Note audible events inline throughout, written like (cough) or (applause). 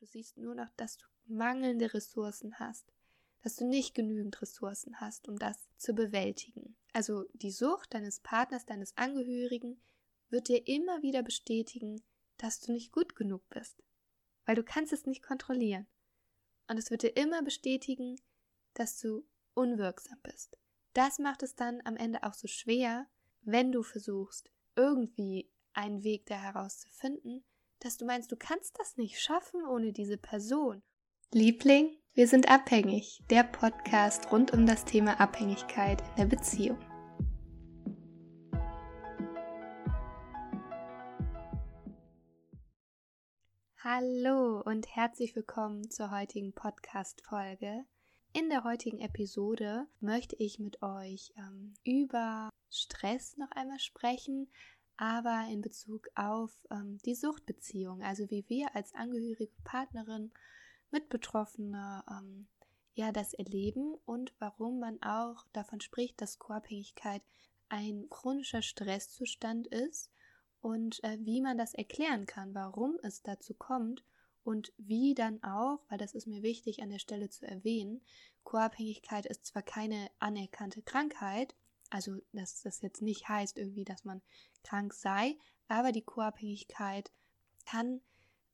du siehst nur noch, dass du mangelnde Ressourcen hast, dass du nicht genügend Ressourcen hast, um das zu bewältigen. Also die Sucht deines Partners, deines Angehörigen wird dir immer wieder bestätigen, dass du nicht gut genug bist, weil du kannst es nicht kontrollieren. Und es wird dir immer bestätigen, dass du unwirksam bist. Das macht es dann am Ende auch so schwer, wenn du versuchst, irgendwie einen Weg da herauszufinden, dass du meinst, du kannst das nicht schaffen ohne diese Person. Liebling, wir sind abhängig. Der Podcast rund um das Thema Abhängigkeit in der Beziehung. Hallo und herzlich willkommen zur heutigen Podcast-Folge. In der heutigen Episode möchte ich mit euch ähm, über Stress noch einmal sprechen, aber in Bezug auf ähm, die Suchtbeziehung, also wie wir als angehörige Partnerin mit Betroffener ähm, ja das erleben und warum man auch davon spricht, dass Co-Abhängigkeit ein chronischer Stresszustand ist und äh, wie man das erklären kann, warum es dazu kommt und wie dann auch, weil das ist mir wichtig an der Stelle zu erwähnen, Co-Abhängigkeit ist zwar keine anerkannte Krankheit, also dass das jetzt nicht heißt irgendwie, dass man krank sei, aber die Co-Abhängigkeit kann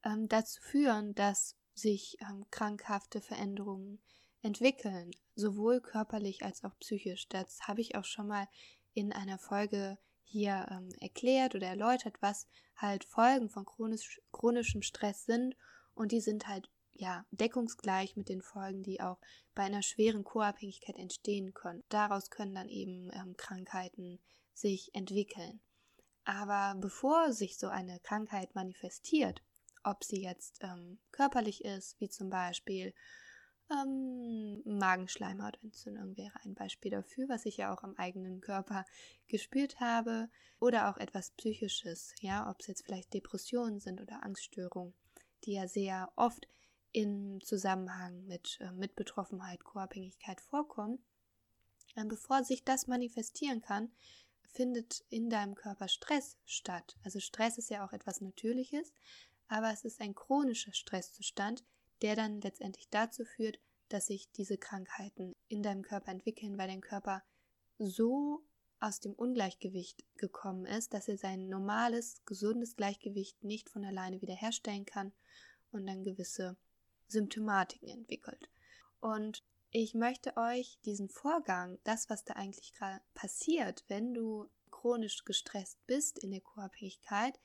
ähm, dazu führen, dass sich ähm, krankhafte Veränderungen entwickeln, sowohl körperlich als auch psychisch. Das habe ich auch schon mal in einer Folge hier ähm, erklärt oder erläutert, was halt Folgen von chronisch, chronischem Stress sind und die sind halt ja deckungsgleich mit den Folgen, die auch bei einer schweren Co-Abhängigkeit entstehen können. Daraus können dann eben ähm, Krankheiten sich entwickeln. Aber bevor sich so eine Krankheit manifestiert, ob sie jetzt ähm, körperlich ist, wie zum Beispiel ähm, Magenschleimhautentzündung wäre ein Beispiel dafür, was ich ja auch am eigenen Körper gespürt habe, oder auch etwas Psychisches, ja, ob es jetzt vielleicht Depressionen sind oder Angststörungen die ja sehr oft im Zusammenhang mit äh, Mitbetroffenheit, Co-Abhängigkeit vorkommen, äh, bevor sich das manifestieren kann, findet in deinem Körper Stress statt. Also Stress ist ja auch etwas Natürliches, aber es ist ein chronischer Stresszustand, der dann letztendlich dazu führt, dass sich diese Krankheiten in deinem Körper entwickeln, weil dein Körper so aus dem Ungleichgewicht gekommen ist, dass er sein normales, gesundes Gleichgewicht nicht von alleine wiederherstellen kann und dann gewisse Symptomatiken entwickelt. Und ich möchte euch diesen Vorgang, das, was da eigentlich gerade passiert, wenn du chronisch gestresst bist in der Co-Abhängigkeit,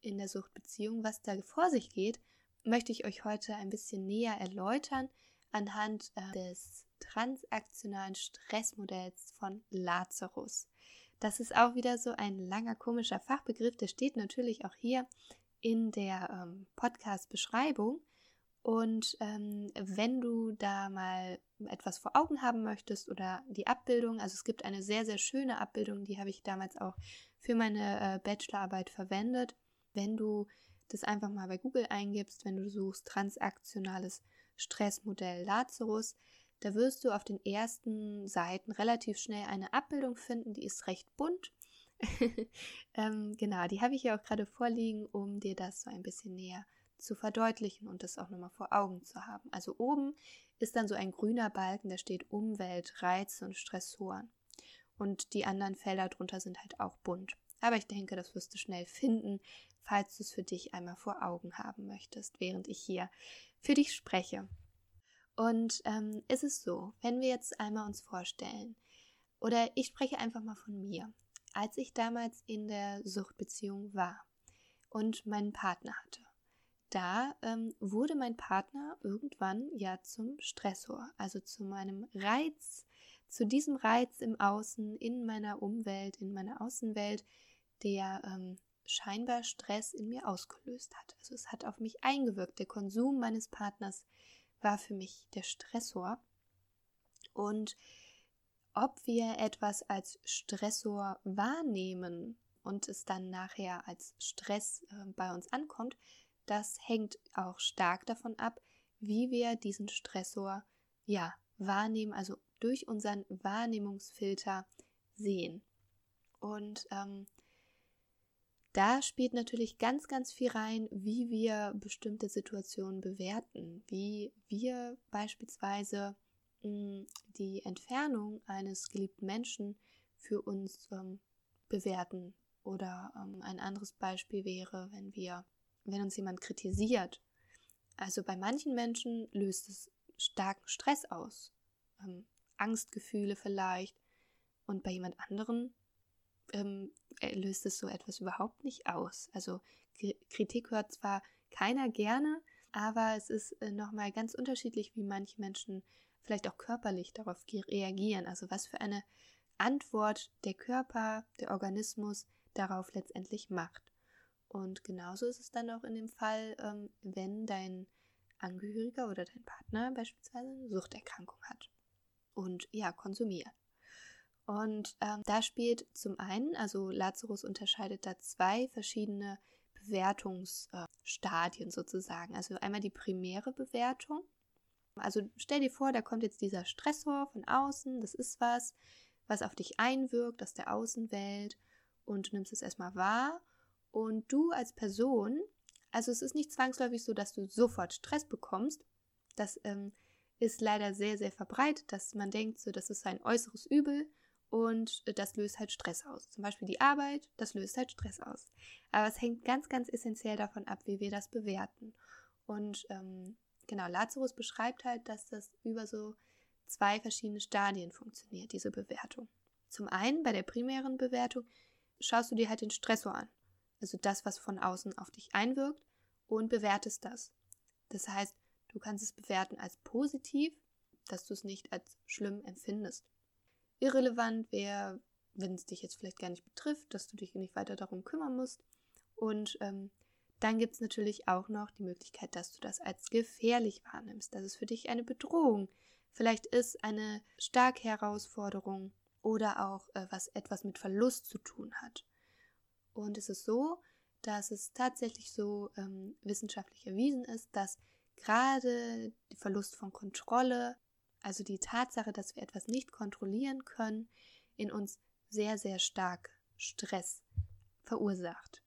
in der Suchtbeziehung, was da vor sich geht, möchte ich euch heute ein bisschen näher erläutern anhand äh, des transaktionalen Stressmodells von Lazarus. Das ist auch wieder so ein langer komischer Fachbegriff, der steht natürlich auch hier in der ähm, Podcast-Beschreibung. Und ähm, wenn du da mal etwas vor Augen haben möchtest oder die Abbildung, also es gibt eine sehr, sehr schöne Abbildung, die habe ich damals auch für meine äh, Bachelorarbeit verwendet. Wenn du das einfach mal bei Google eingibst, wenn du suchst transaktionales Stressmodell Lazarus, da wirst du auf den ersten Seiten relativ schnell eine Abbildung finden, die ist recht bunt. (laughs) ähm, genau, die habe ich ja auch gerade vorliegen, um dir das so ein bisschen näher zu verdeutlichen und das auch nochmal vor Augen zu haben. Also oben ist dann so ein grüner Balken, da steht Umwelt, Reize und Stressoren. Und die anderen Felder drunter sind halt auch bunt. Aber ich denke, das wirst du schnell finden, falls du es für dich einmal vor Augen haben möchtest, während ich hier für dich spreche. Und ähm, ist es so, wenn wir jetzt einmal uns vorstellen, oder ich spreche einfach mal von mir, als ich damals in der Suchtbeziehung war und meinen Partner hatte, da ähm, wurde mein Partner irgendwann ja zum Stressor, also zu meinem Reiz, zu diesem Reiz im Außen, in meiner Umwelt, in meiner Außenwelt, der ähm, scheinbar Stress in mir ausgelöst hat. Also es hat auf mich eingewirkt. Der Konsum meines Partners war für mich der Stressor. Und ob wir etwas als Stressor wahrnehmen und es dann nachher als Stress äh, bei uns ankommt, das hängt auch stark davon ab, wie wir diesen Stressor ja wahrnehmen, also durch unseren Wahrnehmungsfilter sehen. Und ähm, da spielt natürlich ganz, ganz viel rein, wie wir bestimmte Situationen bewerten, wie wir beispielsweise mh, hm, die Entfernung eines geliebten Menschen für uns ähm, bewerten. Oder ähm, ein anderes Beispiel wäre, wenn wir, wenn uns jemand kritisiert. Also bei manchen Menschen löst es starken Stress aus, ähm, Angstgefühle vielleicht, und bei jemand anderen ähm, löst es so etwas überhaupt nicht aus. Also Kritik hört zwar keiner gerne, aber es ist äh, nochmal ganz unterschiedlich, wie manche Menschen vielleicht auch körperlich darauf reagieren. Also was für eine Antwort der Körper, der Organismus darauf letztendlich macht. Und genauso ist es dann auch in dem Fall, ähm, wenn dein Angehöriger oder dein Partner beispielsweise eine Suchterkrankung hat und ja, konsumiert. Und ähm, da spielt zum einen, also Lazarus unterscheidet da zwei verschiedene Bewertungsstadien äh, sozusagen. Also einmal die primäre Bewertung. Also stell dir vor, da kommt jetzt dieser Stressor von außen, das ist was, was auf dich einwirkt aus der Außenwelt und du nimmst es erstmal wahr. Und du als Person, also es ist nicht zwangsläufig so, dass du sofort Stress bekommst. Das ähm, ist leider sehr, sehr verbreitet, dass man denkt, so, das ist ein äußeres Übel und das löst halt Stress aus. Zum Beispiel die Arbeit, das löst halt Stress aus. Aber es hängt ganz, ganz essentiell davon ab, wie wir das bewerten. Und ähm, genau, Lazarus beschreibt halt, dass das über so zwei verschiedene Stadien funktioniert, diese Bewertung. Zum einen bei der primären Bewertung schaust du dir halt den Stressor an, also das, was von außen auf dich einwirkt und bewertest das. Das heißt, du kannst es bewerten als positiv, dass du es nicht als schlimm empfindest irrelevant wäre, wenn es dich jetzt vielleicht gar nicht betrifft, dass du dich nicht weiter darum kümmern musst. Und ähm, dann gibt es natürlich auch noch die Möglichkeit, dass du das als gefährlich wahrnimmst, dass es für dich eine Bedrohung vielleicht ist, eine starke Herausforderung oder auch äh, was etwas mit Verlust zu tun hat. Und es ist so, dass es tatsächlich so ähm, wissenschaftlich erwiesen ist, dass gerade der Verlust von Kontrolle also die Tatsache, dass wir etwas nicht kontrollieren können, in uns sehr, sehr stark Stress verursacht.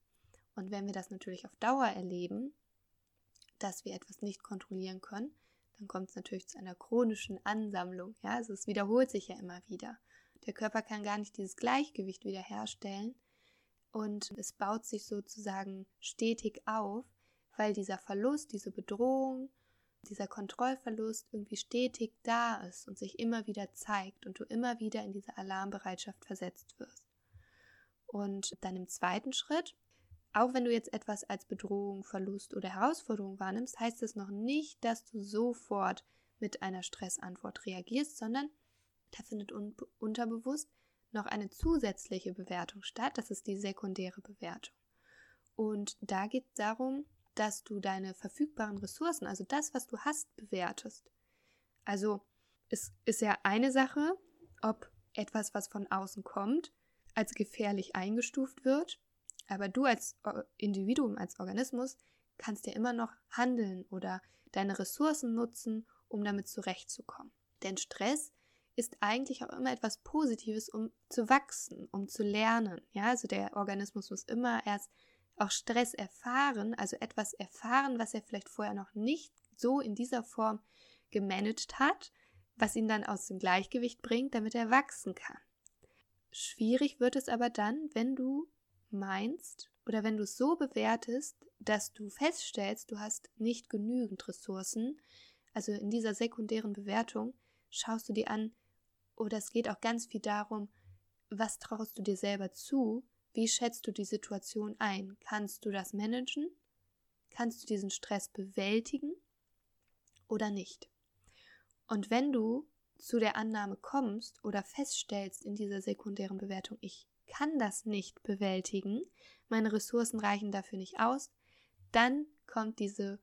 Und wenn wir das natürlich auf Dauer erleben, dass wir etwas nicht kontrollieren können, dann kommt es natürlich zu einer chronischen Ansammlung. Ja, also es wiederholt sich ja immer wieder. Der Körper kann gar nicht dieses Gleichgewicht wiederherstellen und es baut sich sozusagen stetig auf, weil dieser Verlust, diese Bedrohung, dieser Kontrollverlust irgendwie stetig da ist und sich immer wieder zeigt und du immer wieder in diese Alarmbereitschaft versetzt wirst. Und dann im zweiten Schritt, auch wenn du jetzt etwas als Bedrohung, Verlust oder Herausforderung wahrnimmst, heißt es noch nicht, dass du sofort mit einer Stressantwort reagierst, sondern da findet un unterbewusst noch eine zusätzliche Bewertung statt. Das ist die sekundäre Bewertung. Und da geht es darum, dass du deine verfügbaren Ressourcen, also das, was du hast, bewertest. Also es ist ja eine Sache, ob etwas, was von außen kommt, als gefährlich eingestuft wird, aber du als Individuum, als Organismus kannst ja immer noch handeln oder deine Ressourcen nutzen, um damit zurechtzukommen. Denn Stress ist eigentlich auch immer etwas Positives, um zu wachsen, um zu lernen. Ja, also der Organismus muss immer erst auch Stress erfahren, also etwas erfahren, was er vielleicht vorher noch nicht so in dieser Form gemanagt hat, was ihn dann aus dem Gleichgewicht bringt, damit er wachsen kann. Schwierig wird es aber dann, wenn du meinst oder wenn du es so bewertest, dass du feststellst, du hast nicht genügend Ressourcen, also in dieser sekundären Bewertung schaust du dir an, oder es geht auch ganz viel darum, was traust du dir selber zu, wie schätzt du die Situation ein? Kannst du das managen? Kannst du diesen Stress bewältigen oder nicht? Und wenn du zu der Annahme kommst oder feststellst in dieser sekundären Bewertung, ich kann das nicht bewältigen, meine Ressourcen reichen dafür nicht aus, dann kommt diese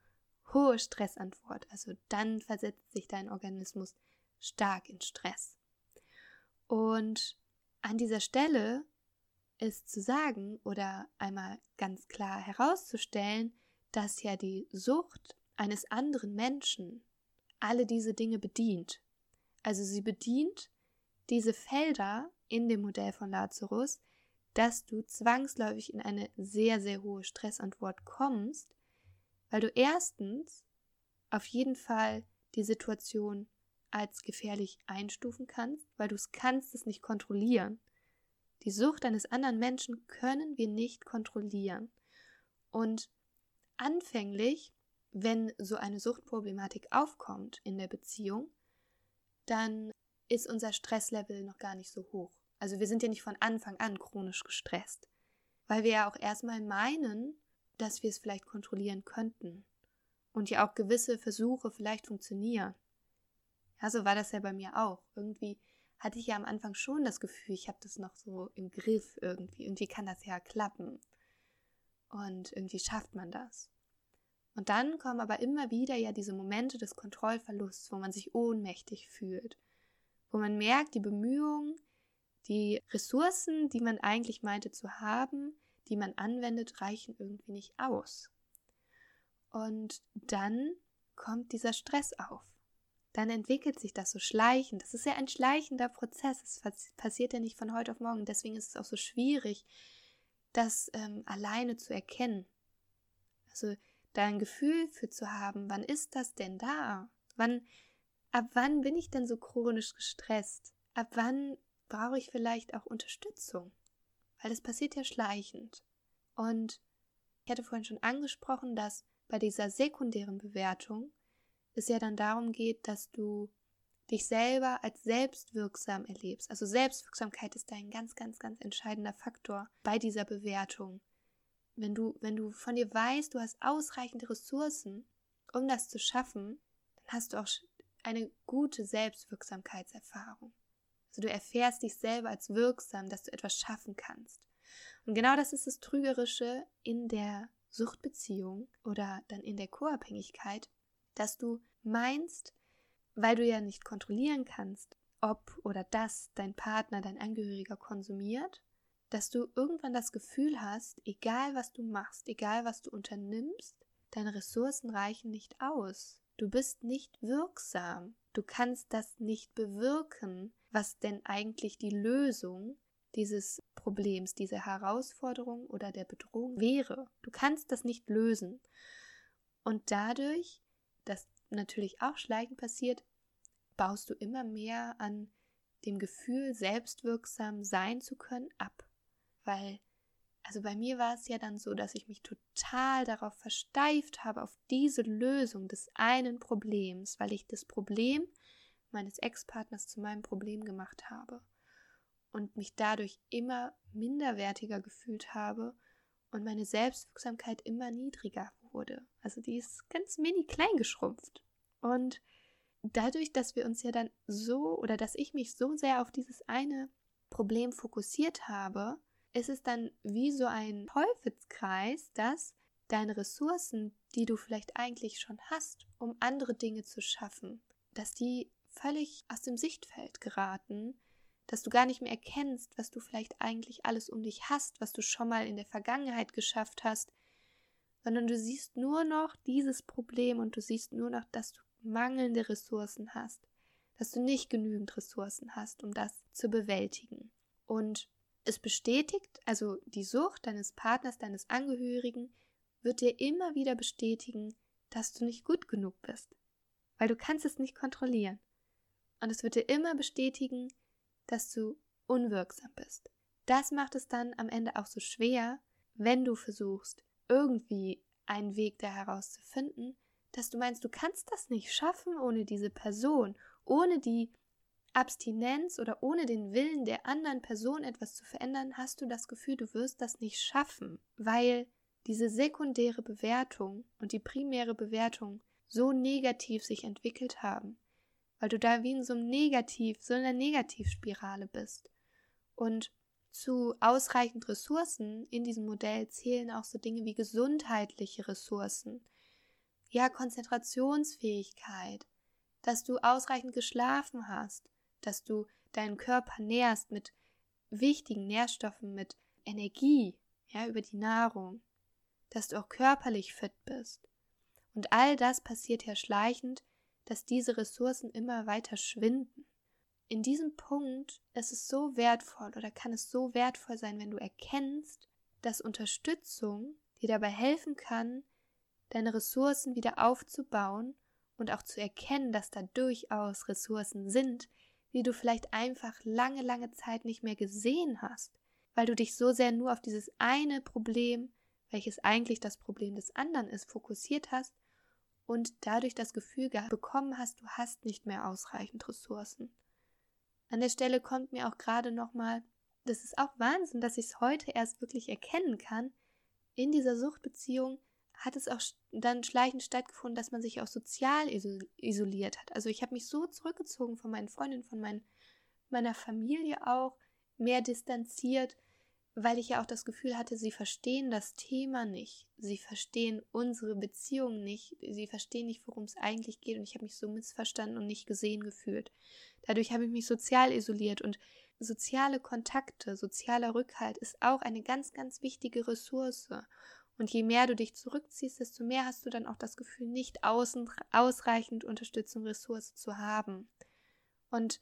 hohe Stressantwort. Also dann versetzt sich dein Organismus stark in Stress. Und an dieser Stelle ist zu sagen oder einmal ganz klar herauszustellen, dass ja die Sucht eines anderen Menschen alle diese Dinge bedient. Also sie bedient diese Felder in dem Modell von Lazarus, dass du zwangsläufig in eine sehr, sehr hohe Stressantwort kommst, weil du erstens auf jeden Fall die Situation als gefährlich einstufen kannst, weil du es kannst es nicht kontrollieren. Die Sucht eines anderen Menschen können wir nicht kontrollieren. Und anfänglich, wenn so eine Suchtproblematik aufkommt in der Beziehung, dann ist unser Stresslevel noch gar nicht so hoch. Also wir sind ja nicht von Anfang an chronisch gestresst, weil wir ja auch erstmal meinen, dass wir es vielleicht kontrollieren könnten und ja auch gewisse Versuche vielleicht funktionieren. Ja, so war das ja bei mir auch. Irgendwie hatte ich ja am Anfang schon das Gefühl, ich habe das noch so im Griff irgendwie. Irgendwie kann das ja klappen. Und irgendwie schafft man das. Und dann kommen aber immer wieder ja diese Momente des Kontrollverlusts, wo man sich ohnmächtig fühlt, wo man merkt, die Bemühungen, die Ressourcen, die man eigentlich meinte zu haben, die man anwendet, reichen irgendwie nicht aus. Und dann kommt dieser Stress auf. Dann entwickelt sich das so schleichend. Das ist ja ein schleichender Prozess. Es passiert ja nicht von heute auf morgen. Deswegen ist es auch so schwierig, das ähm, alleine zu erkennen. Also da ein Gefühl für zu haben, wann ist das denn da? Wann, ab wann bin ich denn so chronisch gestresst? Ab wann brauche ich vielleicht auch Unterstützung? Weil das passiert ja schleichend. Und ich hatte vorhin schon angesprochen, dass bei dieser sekundären Bewertung es ja dann darum geht, dass du dich selber als selbstwirksam erlebst. Also Selbstwirksamkeit ist ein ganz, ganz, ganz entscheidender Faktor bei dieser Bewertung. Wenn du, wenn du von dir weißt, du hast ausreichende Ressourcen, um das zu schaffen, dann hast du auch eine gute Selbstwirksamkeitserfahrung. Also du erfährst dich selber als wirksam, dass du etwas schaffen kannst. Und genau das ist das Trügerische in der Suchtbeziehung oder dann in der Co-Abhängigkeit, dass du meinst, weil du ja nicht kontrollieren kannst, ob oder dass dein Partner, dein Angehöriger konsumiert, dass du irgendwann das Gefühl hast, egal was du machst, egal was du unternimmst, deine Ressourcen reichen nicht aus. Du bist nicht wirksam. Du kannst das nicht bewirken, was denn eigentlich die Lösung dieses Problems, dieser Herausforderung oder der Bedrohung wäre. Du kannst das nicht lösen. Und dadurch, dass natürlich auch schleichend passiert, baust du immer mehr an dem Gefühl, selbstwirksam sein zu können, ab. Weil, also bei mir war es ja dann so, dass ich mich total darauf versteift habe, auf diese Lösung des einen Problems, weil ich das Problem meines Ex-Partners zu meinem Problem gemacht habe und mich dadurch immer minderwertiger gefühlt habe und meine Selbstwirksamkeit immer niedriger wurde. Also die ist ganz mini klein geschrumpft. Und dadurch, dass wir uns ja dann so oder dass ich mich so sehr auf dieses eine Problem fokussiert habe, ist es dann wie so ein Teufelskreis, dass deine Ressourcen, die du vielleicht eigentlich schon hast, um andere Dinge zu schaffen, dass die völlig aus dem Sichtfeld geraten, dass du gar nicht mehr erkennst, was du vielleicht eigentlich alles um dich hast, was du schon mal in der Vergangenheit geschafft hast, sondern du siehst nur noch dieses Problem und du siehst nur noch, dass du mangelnde Ressourcen hast, dass du nicht genügend Ressourcen hast, um das zu bewältigen. Und es bestätigt, also die Sucht deines Partners, deines Angehörigen, wird dir immer wieder bestätigen, dass du nicht gut genug bist, weil du kannst es nicht kontrollieren. Und es wird dir immer bestätigen, dass du unwirksam bist. Das macht es dann am Ende auch so schwer, wenn du versuchst, irgendwie einen Weg da herauszufinden, dass du meinst, du kannst das nicht schaffen ohne diese Person, ohne die Abstinenz oder ohne den Willen der anderen Person etwas zu verändern, hast du das Gefühl, du wirst das nicht schaffen, weil diese sekundäre Bewertung und die primäre Bewertung so negativ sich entwickelt haben, weil du da wie in so einem Negativ, so einer Negativspirale bist. Und zu ausreichend Ressourcen in diesem Modell zählen auch so Dinge wie gesundheitliche Ressourcen, ja, Konzentrationsfähigkeit, dass du ausreichend geschlafen hast, dass du deinen Körper nährst mit wichtigen Nährstoffen, mit Energie, ja, über die Nahrung, dass du auch körperlich fit bist. Und all das passiert ja schleichend, dass diese Ressourcen immer weiter schwinden. In diesem Punkt ist es so wertvoll oder kann es so wertvoll sein, wenn du erkennst, dass Unterstützung dir dabei helfen kann, deine Ressourcen wieder aufzubauen und auch zu erkennen, dass da durchaus Ressourcen sind, die du vielleicht einfach lange, lange Zeit nicht mehr gesehen hast, weil du dich so sehr nur auf dieses eine Problem, welches eigentlich das Problem des anderen ist, fokussiert hast und dadurch das Gefühl bekommen hast, du hast nicht mehr ausreichend Ressourcen. An der Stelle kommt mir auch gerade nochmal, das ist auch Wahnsinn, dass ich es heute erst wirklich erkennen kann. In dieser Suchtbeziehung hat es auch dann schleichend stattgefunden, dass man sich auch sozial isoliert hat. Also ich habe mich so zurückgezogen von meinen Freundinnen, von mein, meiner Familie auch, mehr distanziert, weil ich ja auch das Gefühl hatte, sie verstehen das Thema nicht. Sie verstehen unsere Beziehung nicht. Sie verstehen nicht, worum es eigentlich geht. Und ich habe mich so missverstanden und nicht gesehen gefühlt. Dadurch habe ich mich sozial isoliert und soziale Kontakte, sozialer Rückhalt ist auch eine ganz, ganz wichtige Ressource. Und je mehr du dich zurückziehst, desto mehr hast du dann auch das Gefühl, nicht außen, ausreichend Unterstützung, Ressource zu haben. Und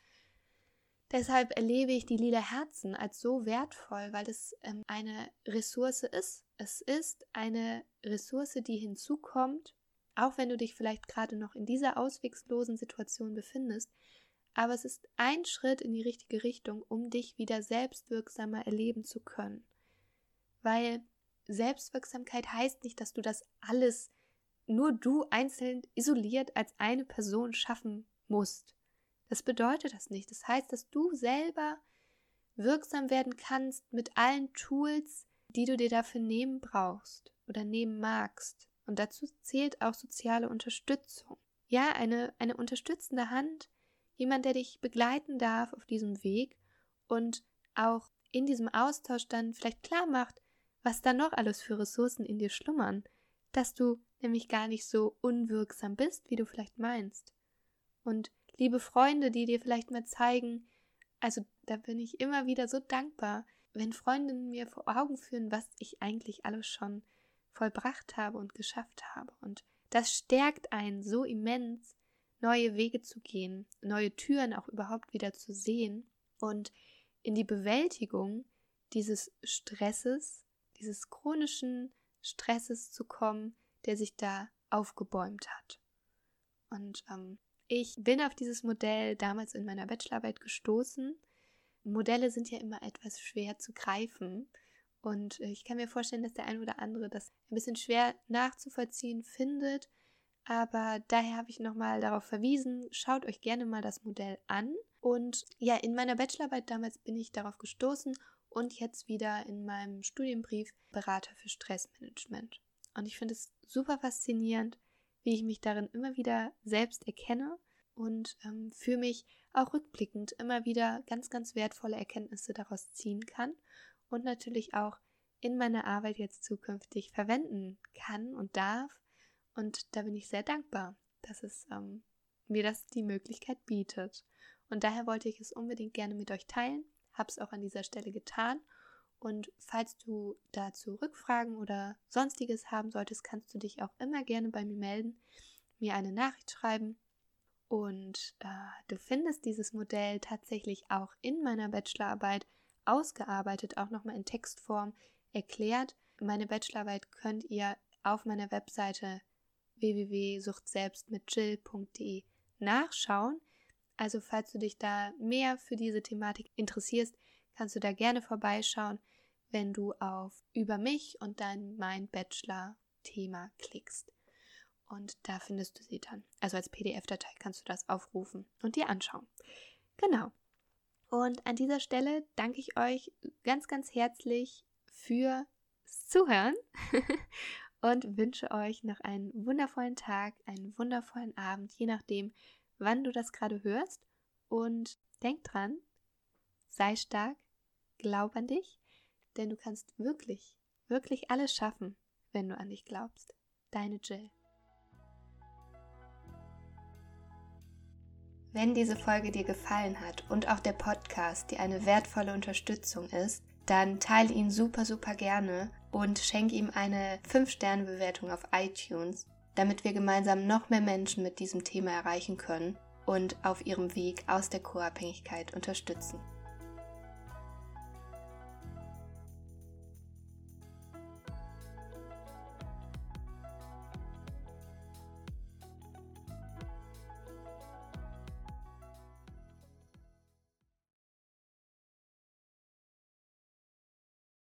Deshalb erlebe ich die lila Herzen als so wertvoll, weil es ähm, eine Ressource ist. Es ist eine Ressource, die hinzukommt, auch wenn du dich vielleicht gerade noch in dieser auswegslosen Situation befindest. Aber es ist ein Schritt in die richtige Richtung, um dich wieder selbstwirksamer erleben zu können. Weil Selbstwirksamkeit heißt nicht, dass du das alles nur du einzeln isoliert als eine Person schaffen musst. Das bedeutet das nicht. Das heißt, dass du selber wirksam werden kannst mit allen Tools, die du dir dafür nehmen brauchst oder nehmen magst. Und dazu zählt auch soziale Unterstützung. Ja, eine, eine unterstützende Hand, jemand, der dich begleiten darf auf diesem Weg und auch in diesem Austausch dann vielleicht klar macht, was da noch alles für Ressourcen in dir schlummern, dass du nämlich gar nicht so unwirksam bist, wie du vielleicht meinst. Und liebe Freunde, die dir vielleicht mal zeigen, also da bin ich immer wieder so dankbar, wenn Freundinnen mir vor Augen führen, was ich eigentlich alles schon vollbracht habe und geschafft habe. Und das stärkt einen so immens, neue Wege zu gehen, neue Türen auch überhaupt wieder zu sehen und in die Bewältigung dieses Stresses, dieses chronischen Stresses zu kommen, der sich da aufgebäumt hat. Und ähm, ich bin auf dieses Modell damals in meiner Bachelorarbeit gestoßen. Modelle sind ja immer etwas schwer zu greifen. Und ich kann mir vorstellen, dass der ein oder andere das ein bisschen schwer nachzuvollziehen findet. Aber daher habe ich nochmal darauf verwiesen, schaut euch gerne mal das Modell an. Und ja, in meiner Bachelorarbeit damals bin ich darauf gestoßen und jetzt wieder in meinem Studienbrief Berater für Stressmanagement. Und ich finde es super faszinierend, wie ich mich darin immer wieder selbst erkenne und ähm, für mich auch rückblickend immer wieder ganz, ganz wertvolle Erkenntnisse daraus ziehen kann und natürlich auch in meiner Arbeit jetzt zukünftig verwenden kann und darf. Und da bin ich sehr dankbar, dass es ähm, mir das die Möglichkeit bietet. Und daher wollte ich es unbedingt gerne mit euch teilen, habe es auch an dieser Stelle getan und falls du dazu Rückfragen oder sonstiges haben solltest, kannst du dich auch immer gerne bei mir melden, mir eine Nachricht schreiben. Und äh, du findest dieses Modell tatsächlich auch in meiner Bachelorarbeit ausgearbeitet, auch nochmal in Textform erklärt. Meine Bachelorarbeit könnt ihr auf meiner Webseite www.suchtselbstmitjill.de nachschauen. Also falls du dich da mehr für diese Thematik interessierst, kannst du da gerne vorbeischauen wenn du auf Über mich und dann mein Bachelor-Thema klickst. Und da findest du sie dann. Also als PDF-Datei kannst du das aufrufen und dir anschauen. Genau. Und an dieser Stelle danke ich euch ganz, ganz herzlich fürs Zuhören (laughs) und wünsche euch noch einen wundervollen Tag, einen wundervollen Abend, je nachdem, wann du das gerade hörst. Und denk dran, sei stark, glaub an dich denn du kannst wirklich, wirklich alles schaffen, wenn du an dich glaubst. Deine Jill. Wenn diese Folge dir gefallen hat und auch der Podcast dir eine wertvolle Unterstützung ist, dann teile ihn super, super gerne und schenke ihm eine 5-Sterne-Bewertung auf iTunes, damit wir gemeinsam noch mehr Menschen mit diesem Thema erreichen können und auf ihrem Weg aus der Co-Abhängigkeit unterstützen.